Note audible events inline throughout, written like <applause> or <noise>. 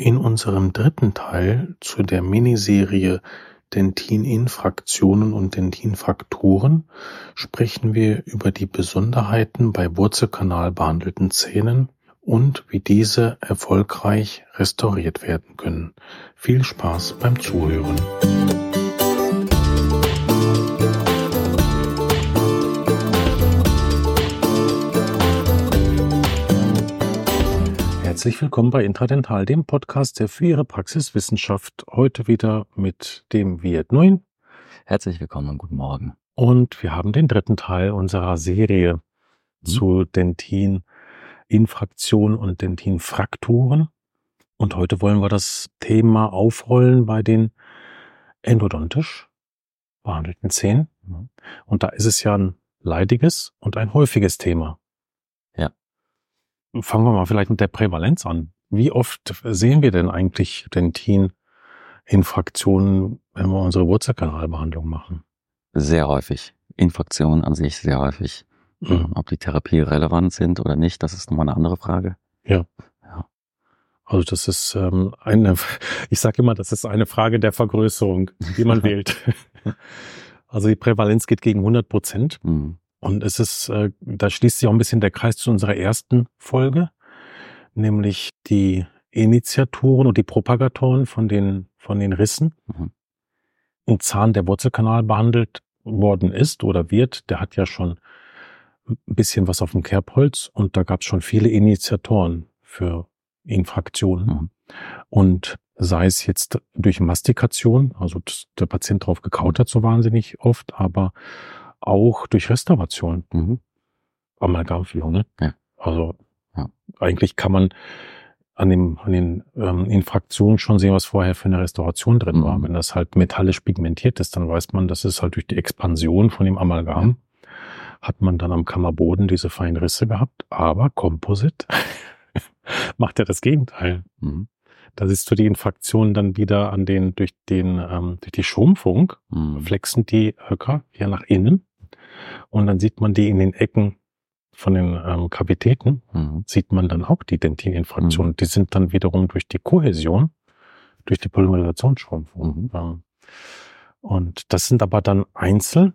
In unserem dritten Teil zu der Miniserie Dentin-Infraktionen und Dentin-Frakturen sprechen wir über die Besonderheiten bei Wurzelkanal behandelten Zähnen und wie diese erfolgreich restauriert werden können. Viel Spaß beim Zuhören. Herzlich willkommen bei Intradental, dem Podcast, der für Ihre Praxiswissenschaft heute wieder mit dem Viet Nguyen. Herzlich willkommen und guten Morgen. Und wir haben den dritten Teil unserer Serie mhm. zu Dentin-Infraktion und Dentin-Frakturen. Und heute wollen wir das Thema aufrollen bei den endodontisch behandelten Zähnen. Mhm. Und da ist es ja ein leidiges und ein häufiges Thema. Fangen wir mal vielleicht mit der Prävalenz an. Wie oft sehen wir denn eigentlich Dentin-Infraktionen, wenn wir unsere Wurzelkanalbehandlung machen? Sehr häufig. Infraktionen an sich sehr häufig. Mhm. Ob die Therapie relevant sind oder nicht, das ist nochmal eine andere Frage. Ja. ja. Also das ist ähm, eine, ich sage immer, das ist eine Frage der Vergrößerung, die man <laughs> wählt. Also die Prävalenz geht gegen 100 Prozent. Mhm. Und es ist, äh, da schließt sich auch ein bisschen der Kreis zu unserer ersten Folge, nämlich die Initiatoren und die Propagatoren von den, von den Rissen. Mhm. Ein Zahn, der Wurzelkanal behandelt worden ist oder wird, der hat ja schon ein bisschen was auf dem Kerbholz und da gab es schon viele Initiatoren für Infraktionen. Mhm. Und sei es jetzt durch Mastikation, also der Patient drauf gekaut hat so wahnsinnig oft, aber auch durch Restauration. Mhm. Amalgamfüllung, ne? Ja. Also ja. eigentlich kann man an, dem, an den ähm, Infraktionen schon sehen, was vorher für eine Restauration drin mhm. war. Wenn das halt metallisch pigmentiert ist, dann weiß man, das ist halt durch die Expansion von dem Amalgam, ja. hat man dann am Kammerboden diese feinen Risse gehabt. Aber Composite <laughs> macht ja das Gegenteil. Mhm. Da siehst du die Infraktionen dann wieder an den, durch den, ähm, durch die Schrumpfung, mhm. flexen die Höcker hier nach innen und dann sieht man die in den Ecken von den ähm, Kavitäten, mhm. sieht man dann auch die Dentininfraktionen. Mhm. Die sind dann wiederum durch die Kohäsion, durch die Polymerisationsschrumpfung. Mhm. Und das sind aber dann Einzel.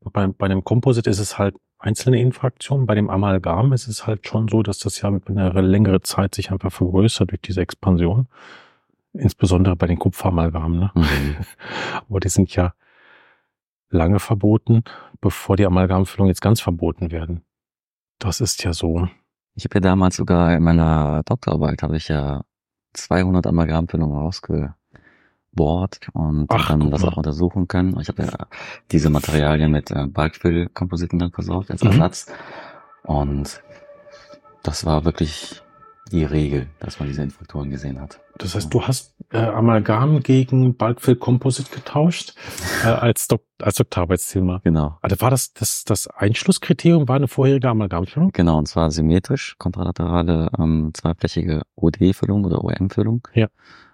Bei, bei dem Composite ist es halt einzelne Infraktionen. Bei dem Amalgam ist es halt schon so, dass das ja mit einer längere Zeit sich einfach vergrößert durch diese Expansion. Insbesondere bei den Kupferamalgamen. Ne? Mhm. <laughs> aber die sind ja lange verboten, bevor die Amalgamfüllungen jetzt ganz verboten werden. Das ist ja so. Ich habe ja damals sogar in meiner Doktorarbeit habe ich ja 200 Amalgamfüllungen rausgebohrt und Ach, dann das auch untersuchen können. Ich habe ja diese Materialien mit äh, Bulkfill-Kompositen dann versorgt als mhm. Ersatz. Mhm. Und das war wirklich die Regel, dass man diese Infraktoren gesehen hat. Das heißt, du hast äh, Amalgam gegen Bulkfill Composite getauscht <laughs> äh, als, Dok als Doktorarbeitsthema. Genau. Also war das, das das Einschlusskriterium war eine vorherige Amalgamfüllung? Genau, und zwar symmetrisch, kontralaterale ähm, zweiflächige OD-Füllung oder OM-Füllung. Ja.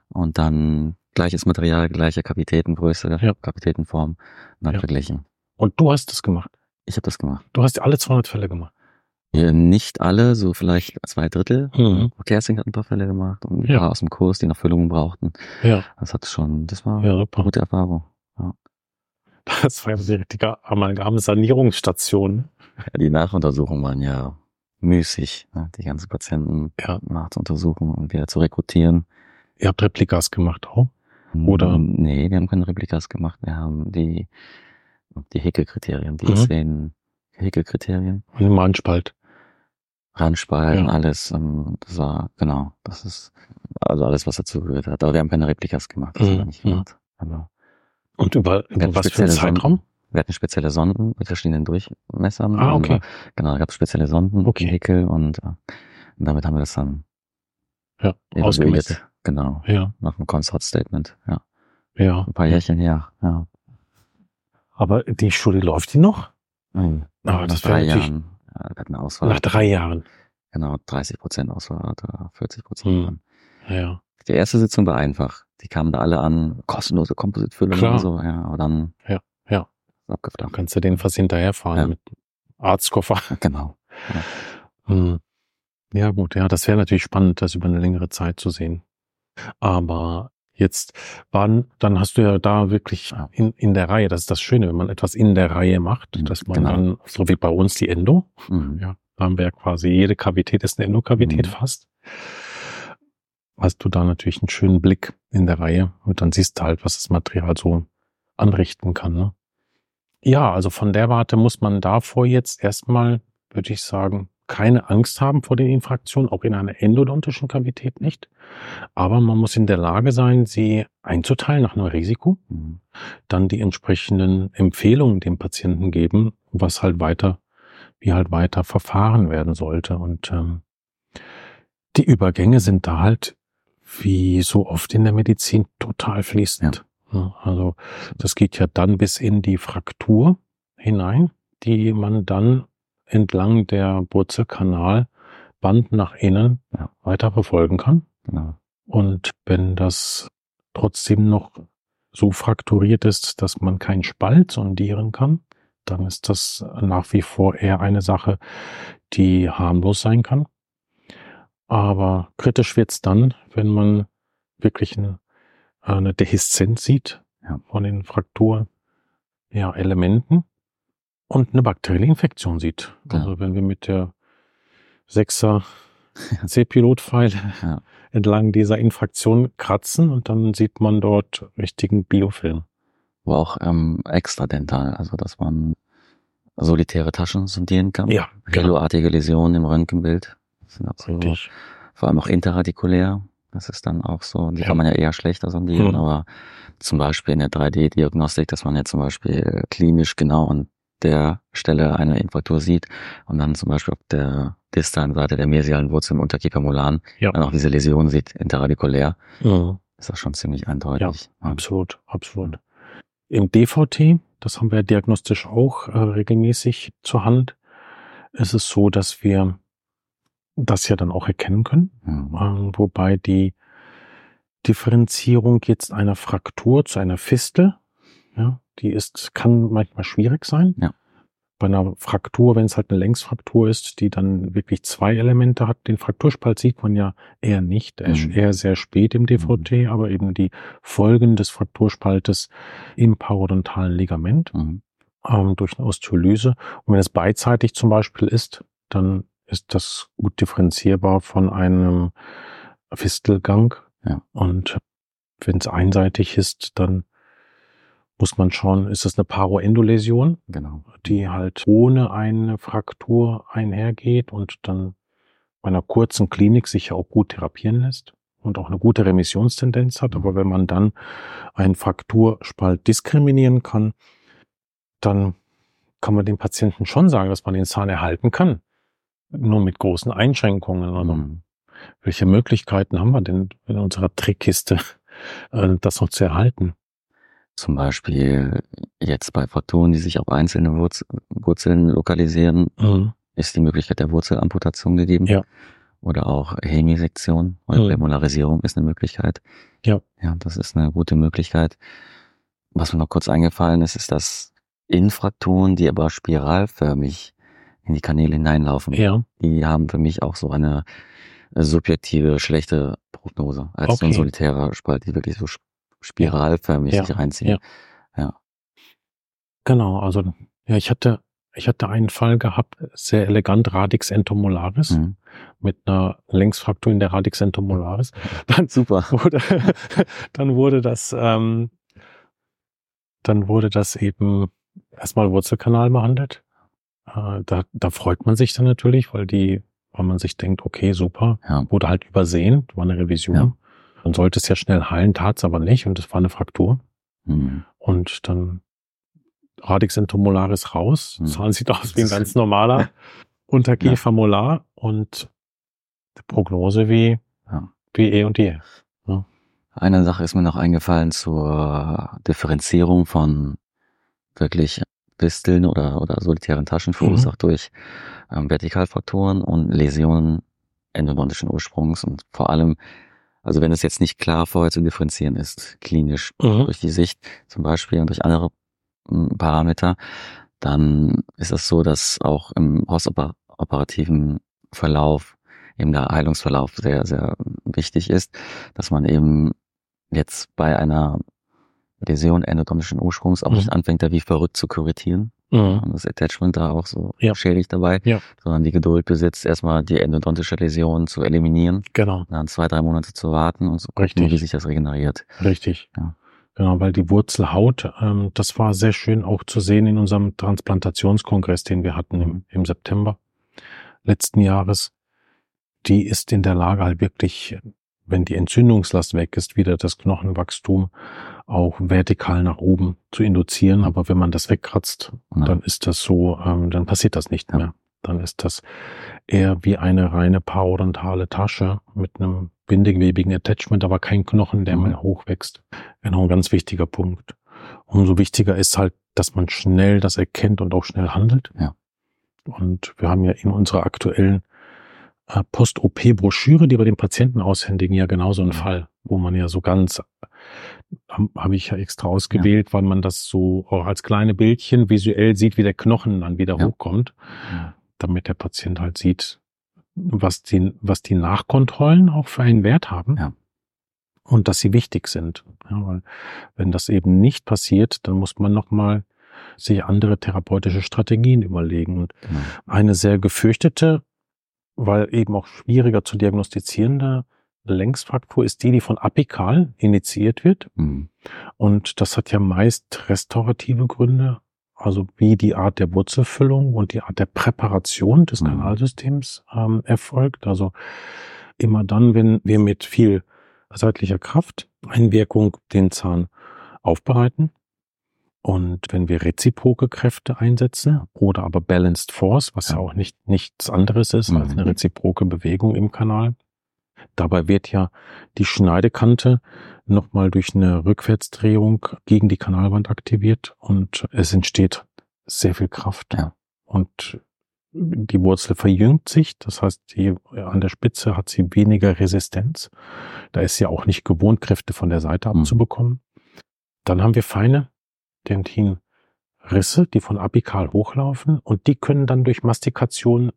Und dann gleiches Material, gleiche Kapitätengröße, ja. Kapitätenform, dann ja. verglichen. Und du hast das gemacht? Ich habe das gemacht. Du hast alle 200 Fälle gemacht? Ja, nicht alle, so vielleicht zwei Drittel. Mhm. Kersting hat ein paar Fälle gemacht und ein ja. paar aus dem Kurs, die noch Füllungen brauchten. Ja. Das hat schon, das war ja, eine gute Erfahrung. Ja. Das war ja die richtige Amalgam-Sanierungsstation. Ja, die Nachuntersuchungen waren ja müßig, ne? die ganzen Patienten ja. nachzuuntersuchen und wieder zu rekrutieren. Ihr habt Replikas gemacht auch? Oder? Nee, wir haben keine Replikas gemacht. Wir haben die, die Hecke-Kriterien, die mhm. zehn Hecke-Kriterien. Und den Mahnspalt. Randspalten, ja. alles. Ähm, das war, genau, das ist also alles, was dazu gehört hat. Aber wir haben keine Replikas gemacht. Das mhm. nicht gemacht. Aber und über, über was für einen Zeitraum? Sonden. Wir hatten spezielle Sonden mit verschiedenen Durchmessern. Ah, okay. Und, genau, da gab es spezielle Sonden, okay. Hickel und, äh, und damit haben wir das dann ja, ausgemessen. Genau. Ja. Nach dem Consort-Statement, ja. Ja. Ein paar Jährchen her, ja. Aber die Studie läuft die noch? Mhm. Aber das wäre natürlich, Jahren ja, wir hatten Auswahl. Nach drei Jahren. Genau, 30 Prozent Auswahlrate, 40 Prozent. Hm. Ja. Die erste Sitzung war einfach. Die kamen da alle an, kostenlose Kompositfüllung und so, ja, aber dann. Ja, ja. Abgeflacht. Kannst du denen fast hinterherfahren ja. mit Arztkoffer. <laughs> Genau. Ja. Hm. ja, gut, ja, das wäre natürlich spannend, das über eine längere Zeit zu sehen. Aber jetzt waren, dann hast du ja da wirklich in, in der Reihe, das ist das Schöne, wenn man etwas in der Reihe macht, mhm, dass man genau. dann, so wie bei uns die Endo, mhm. ja, da haben wir ja quasi jede Kavität ist eine Endokavität mhm. fast, hast du da natürlich einen schönen Blick in der Reihe und dann siehst du halt, was das Material so anrichten kann. Ne? Ja, also von der Warte muss man davor jetzt erstmal, würde ich sagen, keine Angst haben vor den Infraktionen, auch in einer endodontischen Kavität nicht. Aber man muss in der Lage sein, sie einzuteilen nach einem Risiko, mhm. dann die entsprechenden Empfehlungen dem Patienten geben, was halt weiter, wie halt weiter verfahren werden sollte. Und ähm, die Übergänge sind da halt wie so oft in der Medizin total fließend. Ja. Also das geht ja dann bis in die Fraktur hinein, die man dann entlang der Wurzelkanalband nach innen ja. weiter verfolgen kann. Genau. Und wenn das trotzdem noch so frakturiert ist, dass man keinen Spalt sondieren kann, dann ist das nach wie vor eher eine Sache, die harmlos sein kann. Aber kritisch wird's dann, wenn man wirklich eine, eine Dehiszenz sieht ja. von den Fraktur ja, Elementen und eine bakterielle Infektion sieht. Ja. Also wenn wir mit der 6er C-Pilot-Pfeil ja. entlang dieser Infraktion kratzen und dann sieht man dort richtigen Biofilm. Wo auch ähm, extradental, also dass man solitäre Taschen sondieren kann. Ja. Haloartige Läsionen im Röntgenbild. Das sind auch so, vor allem auch interradikulär. Das ist dann auch so, die ja. kann man ja eher schlechter sondieren, hm. aber zum Beispiel in der 3D-Diagnostik, dass man ja zum Beispiel klinisch genau an der Stelle eine Infraktur sieht und dann zum Beispiel auf der distalen Seite der mesialen Wurzel im Unterkiefermolan ja. dann auch diese Läsion sieht, interradikulär, mhm. ist das schon ziemlich eindeutig. Ja, absolut, absolut. Im DVT, das haben wir diagnostisch auch äh, regelmäßig zur Hand, ist es so, dass wir das ja dann auch erkennen können, mhm. äh, wobei die Differenzierung jetzt einer Fraktur zu einer Fistel ja, die ist, kann manchmal schwierig sein. Ja. Bei einer Fraktur, wenn es halt eine Längsfraktur ist, die dann wirklich zwei Elemente hat, den Frakturspalt sieht man ja eher nicht, mhm. eher sehr spät im DVT, mhm. aber eben die Folgen des Frakturspaltes im parodontalen Ligament mhm. ähm, durch eine Osteolyse. Und wenn es beidseitig zum Beispiel ist, dann ist das gut differenzierbar von einem Fistelgang. Ja. Und wenn es einseitig ist, dann muss man schauen, ist das eine Paroendoläsion, genau. die halt ohne eine Fraktur einhergeht und dann bei einer kurzen Klinik sich ja auch gut therapieren lässt und auch eine gute Remissionstendenz hat. Aber wenn man dann einen Frakturspalt diskriminieren kann, dann kann man dem Patienten schon sagen, dass man den Zahn erhalten kann. Nur mit großen Einschränkungen. Also mhm. welche Möglichkeiten haben wir denn in unserer Trickkiste, äh, das noch zu erhalten? Zum Beispiel jetzt bei Photonen, die sich auf einzelne Wurz Wurzeln lokalisieren, mhm. ist die Möglichkeit der Wurzelamputation gegeben. Ja. Oder auch Hemisektion oder mhm. Prämolarisierung ist eine Möglichkeit. Ja. Ja, das ist eine gute Möglichkeit. Was mir noch kurz eingefallen ist, ist, dass Infraktoren, die aber spiralförmig in die Kanäle hineinlaufen, ja. die haben für mich auch so eine subjektive, schlechte Prognose als okay. so ein solitärer Spalt, die wirklich so spiralförmig ja. sich reinziehen. Ja. ja. Genau, also ja, ich hatte ich hatte einen Fall gehabt, sehr elegant Radix entomolaris mhm. mit einer Längsfraktur in der Radix entomolaris. <laughs> Dann super. <laughs> Wurde, dann wurde das ähm, dann wurde das eben erstmal Wurzelkanal behandelt. Äh, da, da freut man sich dann natürlich, weil die, weil man sich denkt, okay, super, ja. wurde halt übersehen, war eine Revision. Ja. Dann sollte es ja schnell heilen, tat es aber nicht und es war eine Fraktur. Mhm. Und dann Radix entomolaris raus. Mhm. Zahn sieht aus wie ein ganz normaler Unterkiefermolar ja. und die Prognose wie, ja. wie eh und je. Ja. Eine Sache ist mir noch eingefallen zur Differenzierung von wirklich Pisteln oder, oder solitären Taschen verursacht mhm. durch ähm, Vertikalfrakturen und Läsionen endodontischen Ursprungs und vor allem also wenn es jetzt nicht klar vorher zu differenzieren ist, klinisch mhm. durch die Sicht zum Beispiel und durch andere hm, Parameter, dann ist es so, dass auch im postoperativen Verlauf eben der Heilungsverlauf sehr, sehr wichtig ist, dass man eben jetzt bei einer Läsion endodontischen Ursprungs auch mhm. nicht anfängt, da wie verrückt zu kuratieren. Mhm. Das Attachment da auch so ja. schädigt dabei, ja. sondern die Geduld besitzt, erstmal die endodontische Läsion zu eliminieren. Genau. Dann zwei, drei Monate zu warten und so gucken, wie sich das regeneriert. Richtig. Ja. Genau, weil die Wurzelhaut, ähm, das war sehr schön auch zu sehen in unserem Transplantationskongress, den wir hatten im, im September letzten Jahres. Die ist in der Lage halt wirklich, wenn die Entzündungslast weg ist, wieder das Knochenwachstum auch vertikal nach oben zu induzieren. Aber wenn man das wegkratzt, ja. dann ist das so, ähm, dann passiert das nicht ja. mehr. Dann ist das eher wie eine reine parodontale Tasche mit einem bindegewebigen Attachment, aber kein Knochen, der mhm. mehr hochwächst. Genau, ein ganz wichtiger Punkt. Umso wichtiger ist halt, dass man schnell das erkennt und auch schnell handelt. Ja. Und wir haben ja in unserer aktuellen Post-OP-Broschüre, die wir den Patienten aushändigen, ja genauso einen mhm. Fall, wo man ja so ganz, habe hab ich ja extra ausgewählt, ja. weil man das so auch als kleine Bildchen visuell sieht, wie der Knochen dann wieder ja. hochkommt, damit der Patient halt sieht, was die, was die Nachkontrollen auch für einen Wert haben. Ja. Und dass sie wichtig sind. Ja, weil wenn das eben nicht passiert, dann muss man nochmal sich andere therapeutische Strategien überlegen. Und genau. eine sehr gefürchtete, weil eben auch schwieriger zu diagnostizierende Längsfraktur ist die, die von apikal initiiert wird. Mhm. Und das hat ja meist restaurative Gründe, also wie die Art der Wurzelfüllung und die Art der Präparation des mhm. Kanalsystems ähm, erfolgt. Also immer dann, wenn wir mit viel seitlicher Kraft Einwirkung den Zahn aufbereiten, und wenn wir reziproke Kräfte einsetzen oder aber Balanced Force, was ja, auch nicht nichts anderes ist mhm. als eine reziproke Bewegung im Kanal, dabei wird ja die Schneidekante nochmal durch eine Rückwärtsdrehung gegen die Kanalwand aktiviert und es entsteht sehr viel Kraft. Ja. Und die Wurzel verjüngt sich, das heißt, die, an der Spitze hat sie weniger Resistenz. Da ist sie auch nicht gewohnt, Kräfte von der Seite mhm. abzubekommen. Dann haben wir feine Dentinrisse, die von apikal hochlaufen und die können dann durch Mastikation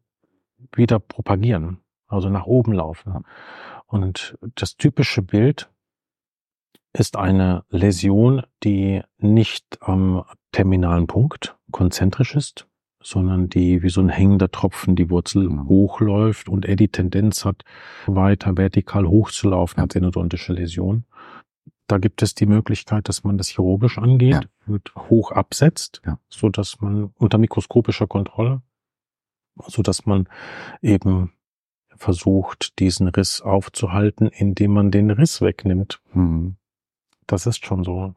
wieder propagieren, also nach oben laufen. Und das typische Bild ist eine Läsion, die nicht am terminalen Punkt konzentrisch ist, sondern die wie so ein hängender Tropfen die Wurzel mhm. hochläuft und er die Tendenz hat, weiter vertikal hochzulaufen als endodontische Läsion. Da gibt es die Möglichkeit, dass man das chirurgisch angeht, ja. wird hoch absetzt, ja. so dass man unter mikroskopischer Kontrolle, so dass man eben versucht, diesen Riss aufzuhalten, indem man den Riss wegnimmt. Mhm. Das ist schon so.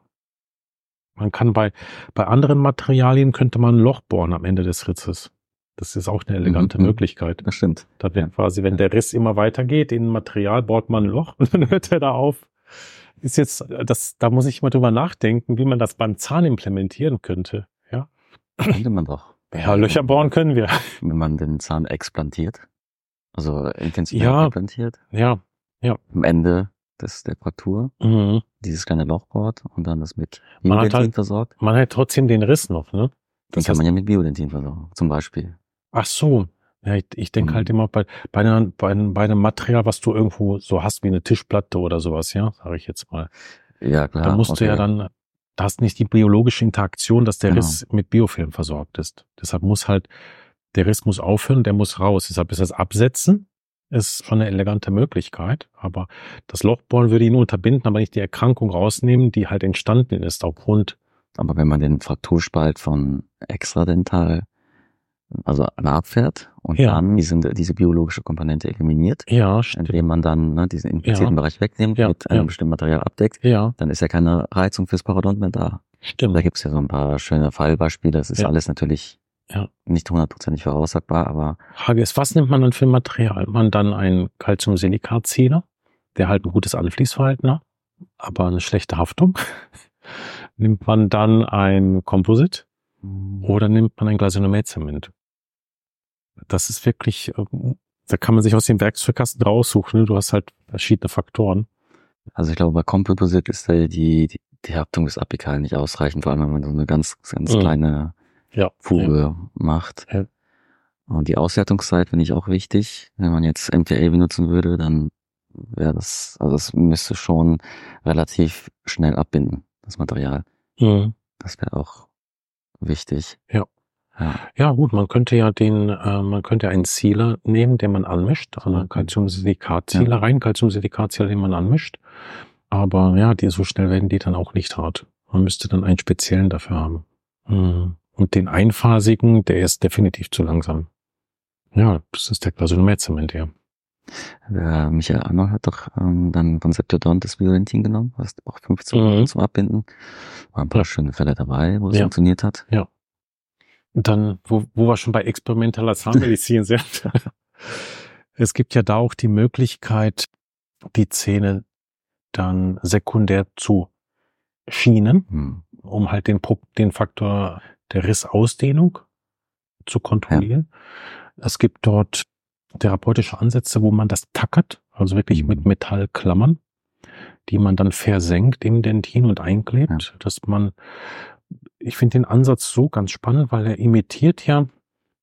Man kann bei, bei anderen Materialien könnte man ein Loch bohren am Ende des Risses. Das ist auch eine elegante mhm. Möglichkeit. Das stimmt. Da wird quasi, wenn der Riss immer weitergeht in ein Material, bohrt man ein Loch <laughs> und dann hört er da auf ist jetzt, das, da muss ich mal drüber nachdenken, wie man das beim Zahn implementieren könnte. Ja. Könnte man doch. Ja, Löcher bohren können wir. Wenn man den Zahn explantiert, also intensiv ja, implantiert. Ja, ja. Am Ende des, der Fraktur, mhm. dieses kleine Loch bohrt und dann das mit Biodentin halt, versorgt. Man hat trotzdem den Riss noch, ne? Den kann man ja mit Biodentin versorgen, zum Beispiel. Ach so, ja, ich, ich denke halt mhm. immer bei, bei, einer, bei, einem, bei einem Material, was du irgendwo so hast wie eine Tischplatte oder sowas, ja, sage ich jetzt mal. Ja, klar. Da musst okay. du ja dann, da hast nicht die biologische Interaktion, dass der genau. Riss mit Biofilm versorgt ist. Deshalb muss halt, der Riss muss aufhören, der muss raus. Deshalb ist das Absetzen ist schon eine elegante Möglichkeit, aber das Lochbohren würde ihn unterbinden, aber nicht die Erkrankung rausnehmen, die halt entstanden ist aufgrund. Aber wenn man den Frakturspalt von extradental also abfährt und ja. dann diese, diese biologische Komponente eliminiert. Ja, stimmt. Indem man dann ne, diesen infizierten ja. Bereich wegnimmt, ja. mit einem bestimmten Material abdeckt, ja. dann ist ja keine Reizung fürs Parodont mehr da. Stimmt. Da gibt's ja so ein paar schöne Fallbeispiele. Das ist alles natürlich ja. nicht hundertprozentig voraussagbar, aber. Frage ist, was nimmt man dann für ein Material? Man dann einen Calciumsilikat-Zähler, der halt ein gutes Anfließverhalten hat, aber eine schlechte Haftung. <laughs> nimmt man dann ein Composite hm. oder nimmt man ein Glasinomet-Zement? Das ist wirklich, ähm, da kann man sich aus dem Werkzeugkasten raussuchen. Ne? Du hast halt verschiedene Faktoren. Also ich glaube, bei Composite ist da die, die, die Haftung des Apikalen nicht ausreichend, vor allem wenn man so eine ganz, ganz mhm. kleine ja, Fuge ja. macht. Ja. Und die Auswertungszeit finde ich auch wichtig. Wenn man jetzt MTA benutzen würde, dann wäre das, also es müsste schon relativ schnell abbinden, das Material. Mhm. Das wäre auch wichtig. Ja. Ja. ja, gut, man könnte ja den, äh, man könnte einen Sealer nehmen, den man anmischt, also einen Calciumsilikat-Sealer ja. rein, Calciumsilikat-Sealer, den man anmischt. Aber ja, die so schnell werden die dann auch nicht hart. Man müsste dann einen speziellen dafür haben. Mhm. Und den einphasigen, der ist definitiv zu langsam. Ja, das ist der Glasonumezement, ja. Der Michael Arnold hat doch ähm, dann von Septodont das Violentin genommen, was auch 15 Minuten mhm. zum Abbinden. War ein paar schöne Fälle dabei, wo es ja. funktioniert hat. Ja. Dann, wo, wo wir schon bei experimentaler Zahnmedizin sind. <laughs> es gibt ja da auch die Möglichkeit, die Zähne dann sekundär zu schienen, hm. um halt den, den Faktor der Rissausdehnung zu kontrollieren. Ja. Es gibt dort therapeutische Ansätze, wo man das tackert, also wirklich mhm. mit Metallklammern, die man dann versenkt im Dentin und einklebt, ja. dass man, ich finde den Ansatz so ganz spannend, weil er imitiert ja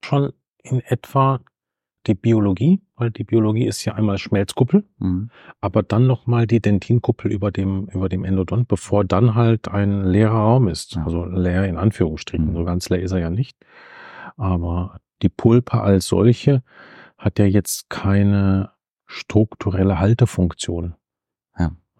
schon in etwa die Biologie, weil die Biologie ist ja einmal Schmelzkuppel, mhm. aber dann nochmal die Dentinkuppel über dem, über dem Endodont, bevor dann halt ein leerer Raum ist. Ja. Also leer in Anführungsstrichen. Mhm. So ganz leer ist er ja nicht. Aber die Pulpe als solche hat ja jetzt keine strukturelle Haltefunktion.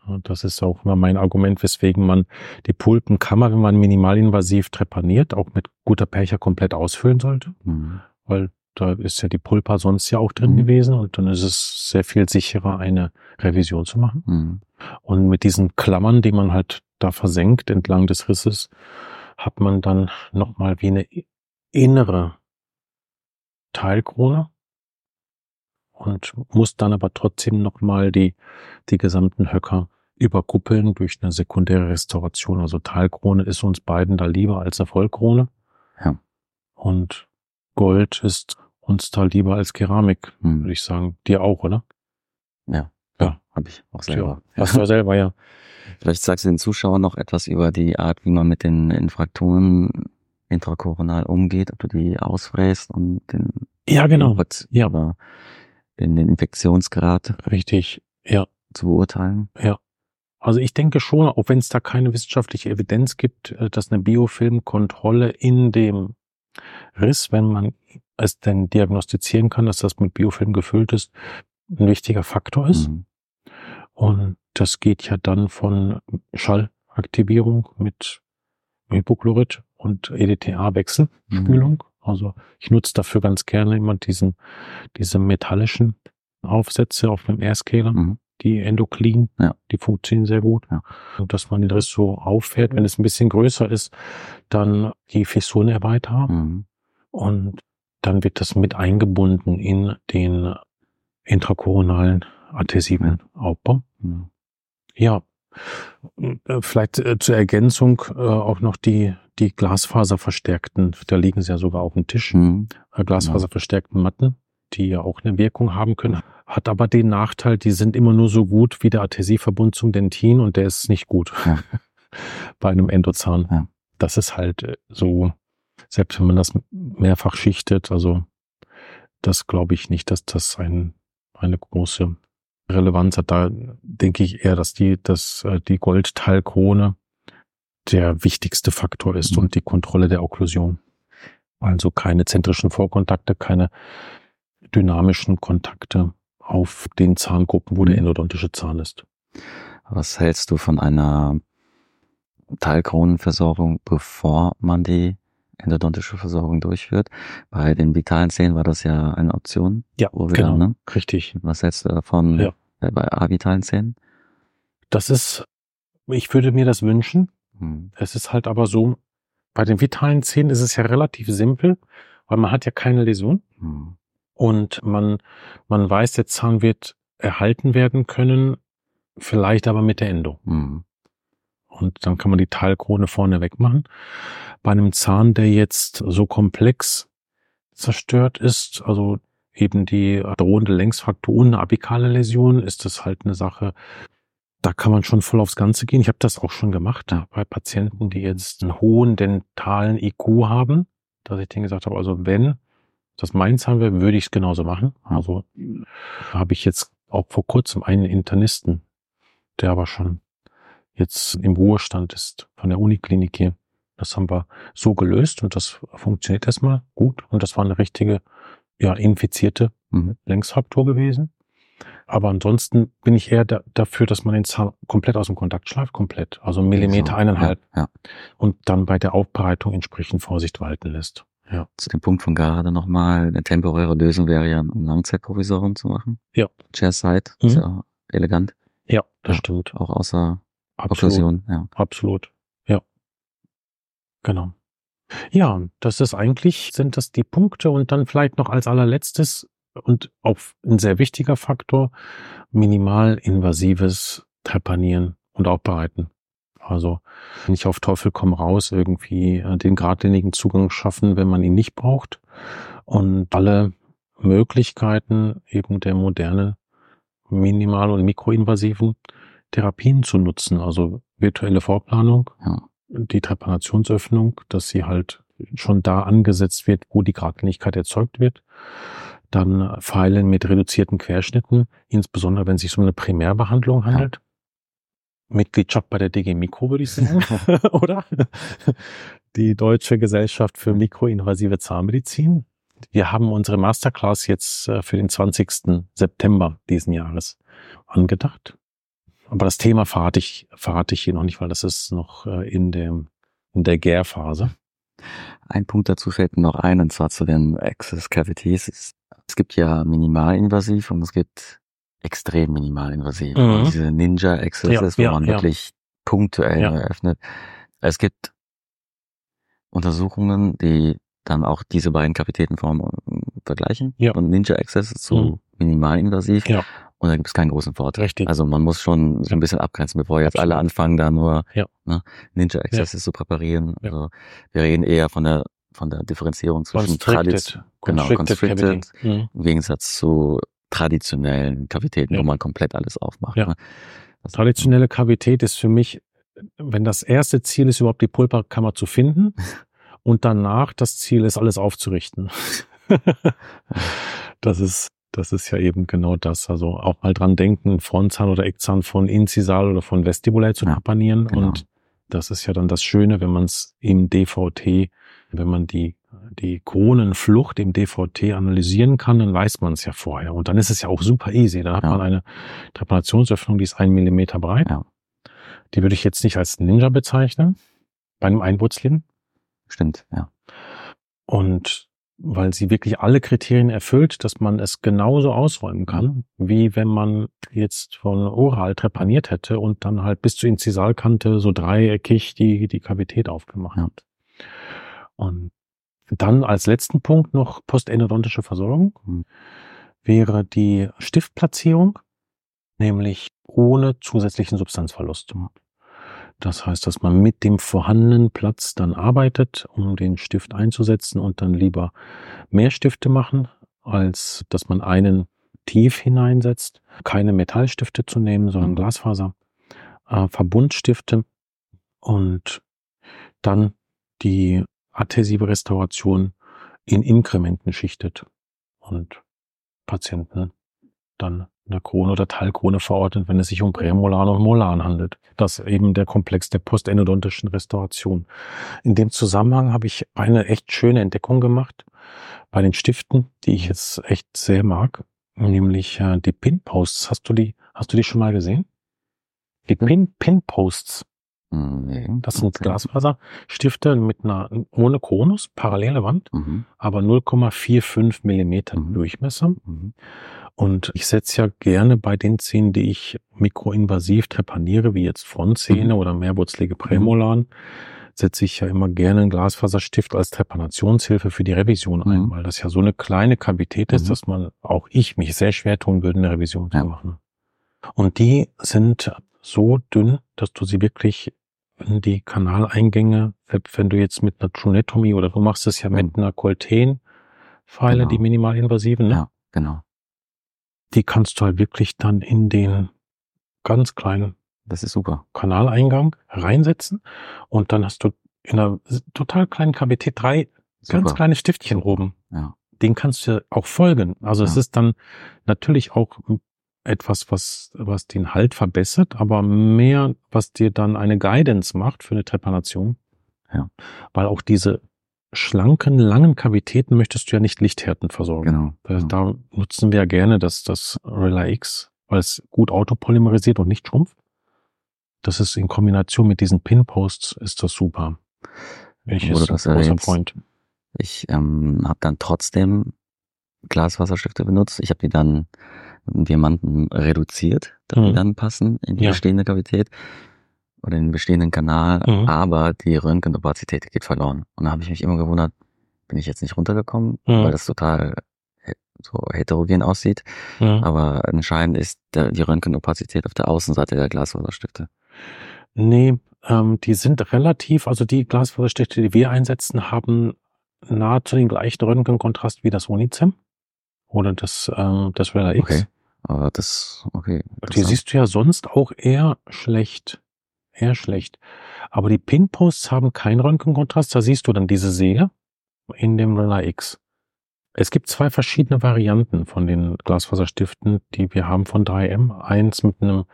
Ja. Das ist auch immer mein Argument, weswegen man die Pulpenkammer, wenn man minimalinvasiv trepaniert, auch mit guter Percher komplett ausfüllen sollte. Mhm. Weil da ist ja die Pulpa sonst ja auch drin mhm. gewesen und dann ist es sehr viel sicherer, eine Revision zu machen. Mhm. Und mit diesen Klammern, die man halt da versenkt entlang des Risses, hat man dann nochmal wie eine innere Teilkrone und muss dann aber trotzdem nochmal die, die gesamten Höcker überkuppeln durch eine sekundäre Restauration. Also Talkrone ist uns beiden da lieber als eine Vollkrone. Ja. Und Gold ist uns da lieber als Keramik, hm. würde ich sagen. Dir auch, oder? Ja. Ja. Habe ich auch selber. Ja, hast du <laughs> selber, ja. Vielleicht sagst du den Zuschauern noch etwas über die Art, wie man mit den Infraktoren intrakoronal umgeht, ob du die ausfräst und den ja, genau. Input, ja. Aber den, den Infektionsgrad richtig ja zu beurteilen. Ja. Also ich denke schon, auch wenn es da keine wissenschaftliche Evidenz gibt, äh, dass eine Biofilmkontrolle in dem Riss, wenn man es denn diagnostizieren kann, dass das mit Biofilm gefüllt ist, ein wichtiger Faktor ist. Mhm. Und das geht ja dann von Schallaktivierung mit Hypochlorid und EDTA-Wechselspülung. Mhm. Also ich nutze dafür ganz gerne immer diesen, diese metallischen Aufsätze auf dem Airscaler, mhm. Die Endoklin, ja. die funktionieren sehr gut. Ja. Und dass man den Riss so auffährt, wenn es ein bisschen größer ist, dann die Fissuren erweitern. Mhm. Und dann wird das mit eingebunden in den intrakoronalen adhesiven Aufbau. Mhm. Ja, äh, vielleicht äh, zur Ergänzung äh, auch noch die, die Glasfaserverstärkten, da liegen sie ja sogar auf dem Tisch, mhm. Glasfaserverstärkten Matten, die ja auch eine Wirkung haben können, hat aber den Nachteil, die sind immer nur so gut wie der Adhesivverbund zum Dentin und der ist nicht gut ja. <laughs> bei einem Endozahn. Ja. Das ist halt so, selbst wenn man das mehrfach schichtet, also das glaube ich nicht, dass das ein, eine große Relevanz hat. Da denke ich eher, dass die, dass äh, die Goldteilkrone der wichtigste Faktor ist mhm. und die Kontrolle der Okklusion. Also keine zentrischen Vorkontakte, keine dynamischen Kontakte auf den Zahngruppen, wo der mhm. endodontische Zahn ist. Was hältst du von einer Teilkronenversorgung, bevor man die endodontische Versorgung durchführt? Bei den vitalen Zähnen war das ja eine Option. Ja, genau, ne? richtig. Was hältst du davon ja. bei avitalen Zähnen? Das ist, ich würde mir das wünschen. Hm. Es ist halt aber so, bei den vitalen Zähnen ist es ja relativ simpel, weil man hat ja keine Läsion. Hm. Und man, man weiß, der Zahn wird erhalten werden können, vielleicht aber mit der Endo. Hm. Und dann kann man die Teilkrone vorne wegmachen. Bei einem Zahn, der jetzt so komplex zerstört ist, also eben die drohende Längsfraktur und eine apikale Läsion, ist das halt eine Sache, da kann man schon voll aufs Ganze gehen. Ich habe das auch schon gemacht bei Patienten, die jetzt einen hohen dentalen IQ haben, dass ich denen gesagt habe, also wenn, das meins haben wir, würde ich es genauso machen. Also habe ich jetzt auch vor kurzem einen Internisten, der aber schon jetzt im Ruhestand ist von der Uniklinik hier. Das haben wir so gelöst und das funktioniert erstmal gut. Und das war eine richtige, ja, infizierte mhm. Längsfraktur gewesen. Aber ansonsten bin ich eher da, dafür, dass man den Zahn komplett aus dem Kontakt schleift, komplett. Also Millimeter, eineinhalb. Ja, ja. Und dann bei der Aufbereitung entsprechend Vorsicht walten lässt. Ja. Zu dem Punkt von gerade nochmal, eine temporäre Lösung wäre ja, ein Langzeitprovisorium zu machen. Ja. Chairside, mhm. ist ja elegant. Ja, das ja, stimmt. Auch außer Absolut. ja. Absolut. Ja. Genau. Ja, das ist eigentlich, sind das die Punkte und dann vielleicht noch als allerletztes und auch ein sehr wichtiger Faktor, minimal invasives Trepanieren und Aufbereiten. Also nicht auf Teufel komm raus irgendwie äh, den geradlinigen Zugang schaffen, wenn man ihn nicht braucht. Und alle Möglichkeiten eben der modernen minimal- und mikroinvasiven Therapien zu nutzen. Also virtuelle Vorplanung, ja. die Trepanationsöffnung, dass sie halt schon da angesetzt wird, wo die Geradlinigkeit erzeugt wird. Dann Pfeilen mit reduzierten Querschnitten, insbesondere wenn es sich um eine Primärbehandlung handelt. Ja. Mitgliedschaft bei der DG Mikro, würde ich sagen, <laughs> oder? Die Deutsche Gesellschaft für mikroinvasive Zahnmedizin. Wir haben unsere Masterclass jetzt äh, für den 20. September diesen Jahres angedacht. Aber das Thema verrate ich, verrate ich hier noch nicht, weil das ist noch äh, in, dem, in der Gärphase. Ein Punkt dazu fällt mir noch ein, und zwar zu den Access Cavities. Es gibt ja minimalinvasiv und es gibt extrem minimalinvasiv. Mhm. Diese Ninja Accesses, ja, wo man ja. wirklich punktuell ja. eröffnet. Es gibt Untersuchungen, die dann auch diese beiden Kavitätenformen äh, vergleichen. Ja. Und Ninja Access zu mhm. minimalinvasiv. Ja. Und da gibt es keinen großen Vorteil. Richtig. Also man muss schon so ein bisschen abgrenzen, bevor jetzt Absolut. alle anfangen, da nur ne, Ninja Accesses zu präparieren. Also wir reden eher von der von der Differenzierung zwischen Tradition, genau, constricted, mhm. im Gegensatz zu traditionellen Kavitäten, ja. wo man komplett alles aufmacht. Ja. Ne? Traditionelle Kavität ist für mich, wenn das erste Ziel ist, überhaupt die Pulperkammer zu finden <laughs> und danach das Ziel ist, alles aufzurichten. <laughs> das ist, das ist ja eben genau das. Also auch mal dran denken, Frontzahn oder Eckzahn von Incisal oder von Vestibulär zu ja, genau. und das ist ja dann das Schöne, wenn man es im DVT, wenn man die die Kronenflucht im DVT analysieren kann, dann weiß man es ja vorher. Und dann ist es ja auch super easy. Da hat ja. man eine Trepanationsöffnung, die ist ein Millimeter breit. Ja. Die würde ich jetzt nicht als Ninja bezeichnen, bei einem Einwurzeln. Stimmt, ja. Und weil sie wirklich alle Kriterien erfüllt, dass man es genauso ausräumen kann, wie wenn man jetzt von oral trepaniert hätte und dann halt bis zur Inzisalkante so dreieckig die, die Kavität aufgemacht hat. Und dann als letzten Punkt noch postendodontische Versorgung mhm. wäre die Stiftplatzierung, nämlich ohne zusätzlichen Substanzverlust. Das heißt, dass man mit dem vorhandenen Platz dann arbeitet, um den Stift einzusetzen und dann lieber mehr Stifte machen, als dass man einen tief hineinsetzt. Keine Metallstifte zu nehmen, sondern mhm. Glasfaser, äh, Verbundstifte und dann die adhesive Restauration in Inkrementen schichtet und Patienten dann eine Krone oder Teilkrone verordnet, wenn es sich um Prämolaren und Molaren handelt. Das ist eben der Komplex der postendodontischen Restauration. In dem Zusammenhang habe ich eine echt schöne Entdeckung gemacht bei den Stiften, die ich jetzt echt sehr mag, nämlich äh, die Pinposts. Hast du die, hast du die schon mal gesehen? Die Pin, Pinposts. Nee, das sind okay. Glasfaserstifte mit einer ohne Konus, parallele Wand, mhm. aber 0,45 Millimeter mhm. Durchmesser. Mhm. Und ich setze ja gerne bei den Zähnen, die ich mikroinvasiv trepaniere, wie jetzt Frontzähne mhm. oder mehrwurzelige mhm. Prämolaren, setze ich ja immer gerne einen Glasfaserstift als Trepanationshilfe für die Revision ein, mhm. weil das ja so eine kleine Kavität ist, dass man, auch ich, mich sehr schwer tun würde, eine Revision ja. zu machen. Und die sind so dünn, dass du sie wirklich in die Kanaleingänge, wenn du jetzt mit einer Trunetomy oder du machst es ja mit einer Colten-Pfeile, genau. die minimalinvasiven, ne? Ja, genau. Die kannst du halt wirklich dann in den ganz kleinen das ist super. Kanaleingang reinsetzen und dann hast du in einer total kleinen KBT drei super. ganz kleine Stiftchen oben. Ja. den kannst du auch folgen. Also ja. es ist dann natürlich auch etwas, was, was den Halt verbessert, aber mehr, was dir dann eine Guidance macht für eine Trepanation. Ja. Weil auch diese schlanken, langen Kavitäten möchtest du ja nicht Lichthärten versorgen. Genau. Da, da nutzen wir ja gerne das, das Relay X, weil es gut autopolymerisiert und nicht schrumpft. Das ist in Kombination mit diesen Pinposts ist das super. Ich ist das ein großer Freund. Ich ähm, habe dann trotzdem Glaswasserstifte benutzt. Ich habe die dann Diamanten reduziert, damit mhm. die dann passen in die ja. bestehende Kavität oder in den bestehenden Kanal, mhm. aber die Röntgenopazität geht verloren. Und da habe ich mich immer gewundert, bin ich jetzt nicht runtergekommen, mhm. weil das total so heterogen aussieht. Aber entscheidend ist der, die Röntgenopazität auf der Außenseite der Glasfaserstifte. Nee, ähm, die sind relativ, also die Glasfaserstifte, die wir einsetzen, haben nahezu den gleichen Röntgenkontrast wie das Unicem oder das, ähm, das Rela X. Okay. Aber das, okay. Die siehst du ja sonst auch eher schlecht. Eher schlecht. Aber die Pinposts haben keinen Röntgenkontrast. Da siehst du dann diese Säge in dem Rela X. Es gibt zwei verschiedene Varianten von den Glasfaserstiften, die wir haben von 3M. Eins mit einem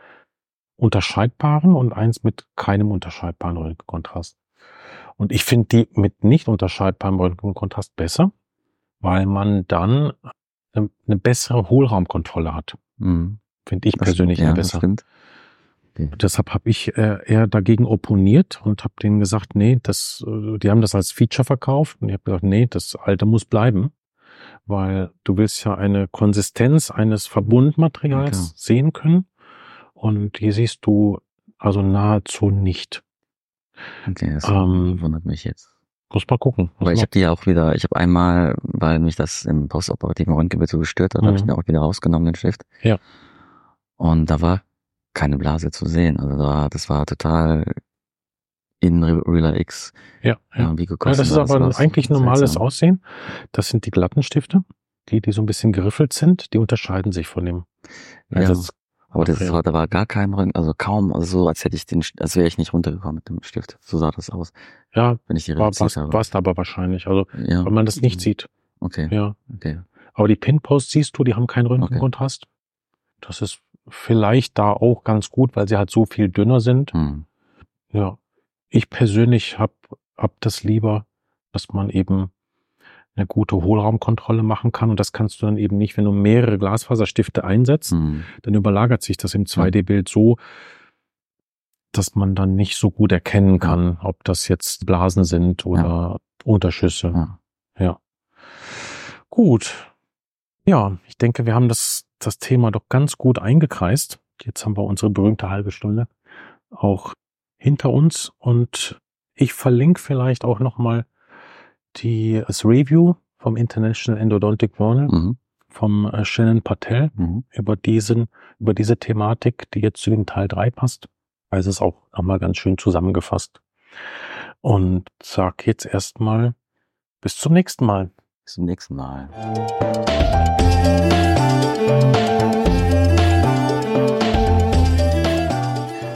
unterscheidbaren und eins mit keinem unterscheidbaren Röntgenkontrast. Und ich finde die mit nicht unterscheidbarem Röntgenkontrast besser, weil man dann eine bessere Hohlraumkontrolle hat. Mhm. Finde ich das persönlich stimmt, ja, besser. Okay. Deshalb habe ich äh, eher dagegen opponiert und habe denen gesagt, nee, das, äh, die haben das als Feature verkauft und ich habe gesagt, nee, das alte muss bleiben, weil du willst ja eine Konsistenz eines Verbundmaterials okay. sehen können und die siehst du also nahezu nicht. Okay, das ähm, wundert mich jetzt. Muss mal gucken. Aber ich habe die ja auch wieder, ich habe einmal, weil mich das im postoperativen Röntgenbild so gestört hat, mhm. habe ich den auch wieder rausgenommen, den Stift. Ja. Und da war keine Blase zu sehen. Also da, das war total in Realer X. Ja, ja. Gekostet, ja das ist aber das eigentlich normales seltsam. Aussehen. Das sind die glatten Stifte, die, die so ein bisschen geriffelt sind. Die unterscheiden sich von dem. Also ja. Aber das ja. war, da war gar kein Röntgen, also kaum, also so, als hätte ich den, als wäre ich nicht runtergekommen mit dem Stift. So sah das aus. Ja, wenn ich die war, war's, habe. war's aber wahrscheinlich, also, ja. weil man das nicht sieht. Okay. Ja. Okay. Aber die Pinposts siehst du, die haben keinen Röntgenkontrast. Okay. Das ist vielleicht da auch ganz gut, weil sie halt so viel dünner sind. Hm. Ja. Ich persönlich hab, hab das lieber, dass man eben eine gute Hohlraumkontrolle machen kann. Und das kannst du dann eben nicht, wenn du mehrere Glasfaserstifte einsetzt, mhm. dann überlagert sich das im 2D-Bild so, dass man dann nicht so gut erkennen kann, ob das jetzt Blasen sind oder ja. Unterschüsse. Ja. ja. Gut. Ja, ich denke, wir haben das, das Thema doch ganz gut eingekreist. Jetzt haben wir unsere berühmte halbe Stunde auch hinter uns und ich verlinke vielleicht auch nochmal die, das Review vom International Endodontic Journal mhm. vom äh, Shannon Patel mhm. über diesen, über diese Thematik, die jetzt zu dem Teil 3 passt. Also es ist auch nochmal ganz schön zusammengefasst. Und sag jetzt erstmal bis zum nächsten Mal. Bis zum nächsten Mal.